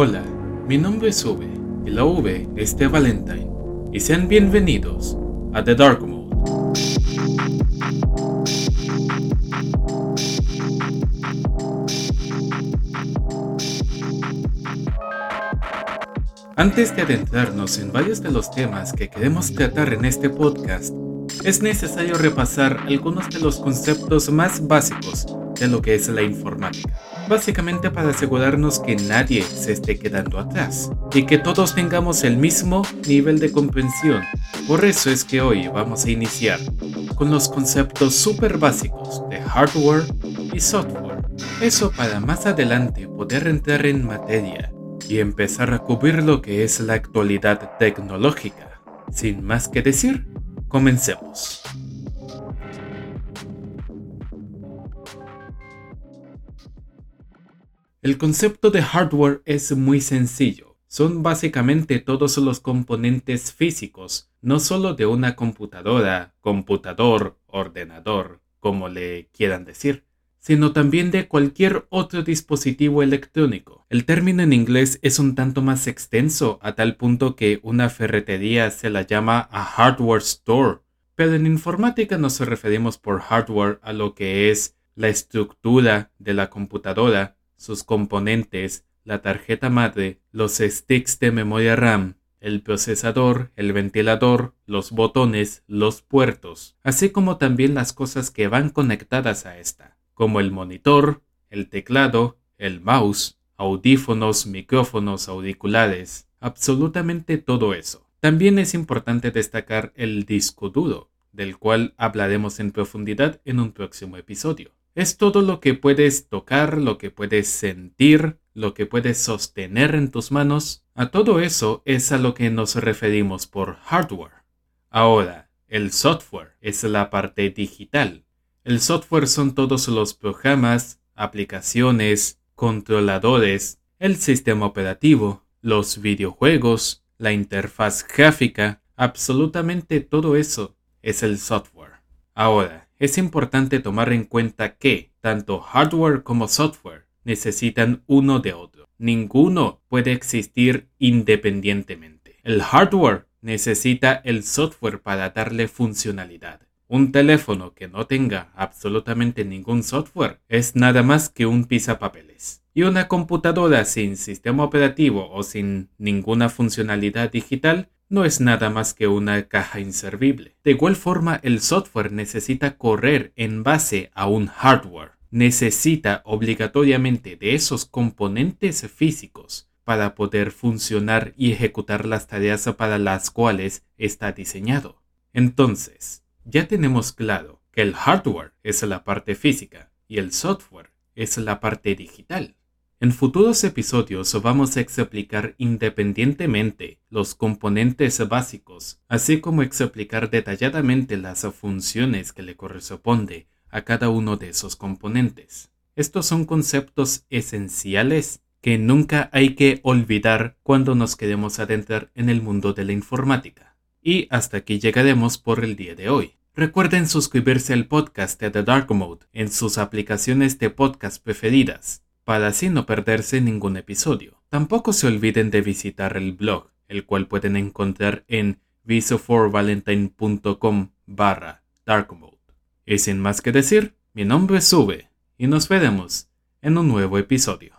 Hola, mi nombre es V y la V es de Valentine y sean bienvenidos a The Dark Mode. Antes de adentrarnos en varios de los temas que queremos tratar en este podcast, es necesario repasar algunos de los conceptos más básicos de lo que es la informática. Básicamente para asegurarnos que nadie se esté quedando atrás y que todos tengamos el mismo nivel de comprensión. Por eso es que hoy vamos a iniciar con los conceptos súper básicos de hardware y software. Eso para más adelante poder entrar en materia y empezar a cubrir lo que es la actualidad tecnológica. Sin más que decir, comencemos. El concepto de hardware es muy sencillo. Son básicamente todos los componentes físicos, no solo de una computadora, computador, ordenador, como le quieran decir, sino también de cualquier otro dispositivo electrónico. El término en inglés es un tanto más extenso a tal punto que una ferretería se la llama a hardware store, pero en informática nos referimos por hardware a lo que es la estructura de la computadora, sus componentes, la tarjeta madre, los sticks de memoria RAM, el procesador, el ventilador, los botones, los puertos, así como también las cosas que van conectadas a esta como el monitor, el teclado, el mouse, audífonos, micrófonos, auriculares, absolutamente todo eso. También es importante destacar el disco duro, del cual hablaremos en profundidad en un próximo episodio. Es todo lo que puedes tocar, lo que puedes sentir, lo que puedes sostener en tus manos. A todo eso es a lo que nos referimos por hardware. Ahora, el software es la parte digital, el software son todos los programas, aplicaciones, controladores, el sistema operativo, los videojuegos, la interfaz gráfica, absolutamente todo eso es el software. Ahora, es importante tomar en cuenta que tanto hardware como software necesitan uno de otro. Ninguno puede existir independientemente. El hardware necesita el software para darle funcionalidad. Un teléfono que no tenga absolutamente ningún software es nada más que un pisapapeles. Y una computadora sin sistema operativo o sin ninguna funcionalidad digital no es nada más que una caja inservible. De igual forma, el software necesita correr en base a un hardware. Necesita obligatoriamente de esos componentes físicos para poder funcionar y ejecutar las tareas para las cuales está diseñado. Entonces, ya tenemos claro que el hardware es la parte física y el software es la parte digital. En futuros episodios vamos a explicar independientemente los componentes básicos, así como explicar detalladamente las funciones que le corresponde a cada uno de esos componentes. Estos son conceptos esenciales que nunca hay que olvidar cuando nos queremos adentrar en el mundo de la informática. Y hasta aquí llegaremos por el día de hoy. Recuerden suscribirse al podcast de The Dark Mode en sus aplicaciones de podcast preferidas, para así no perderse ningún episodio. Tampoco se olviden de visitar el blog, el cual pueden encontrar en visoforvalentine.com barra darkmode. Y sin más que decir, mi nombre es Sube, y nos veremos en un nuevo episodio.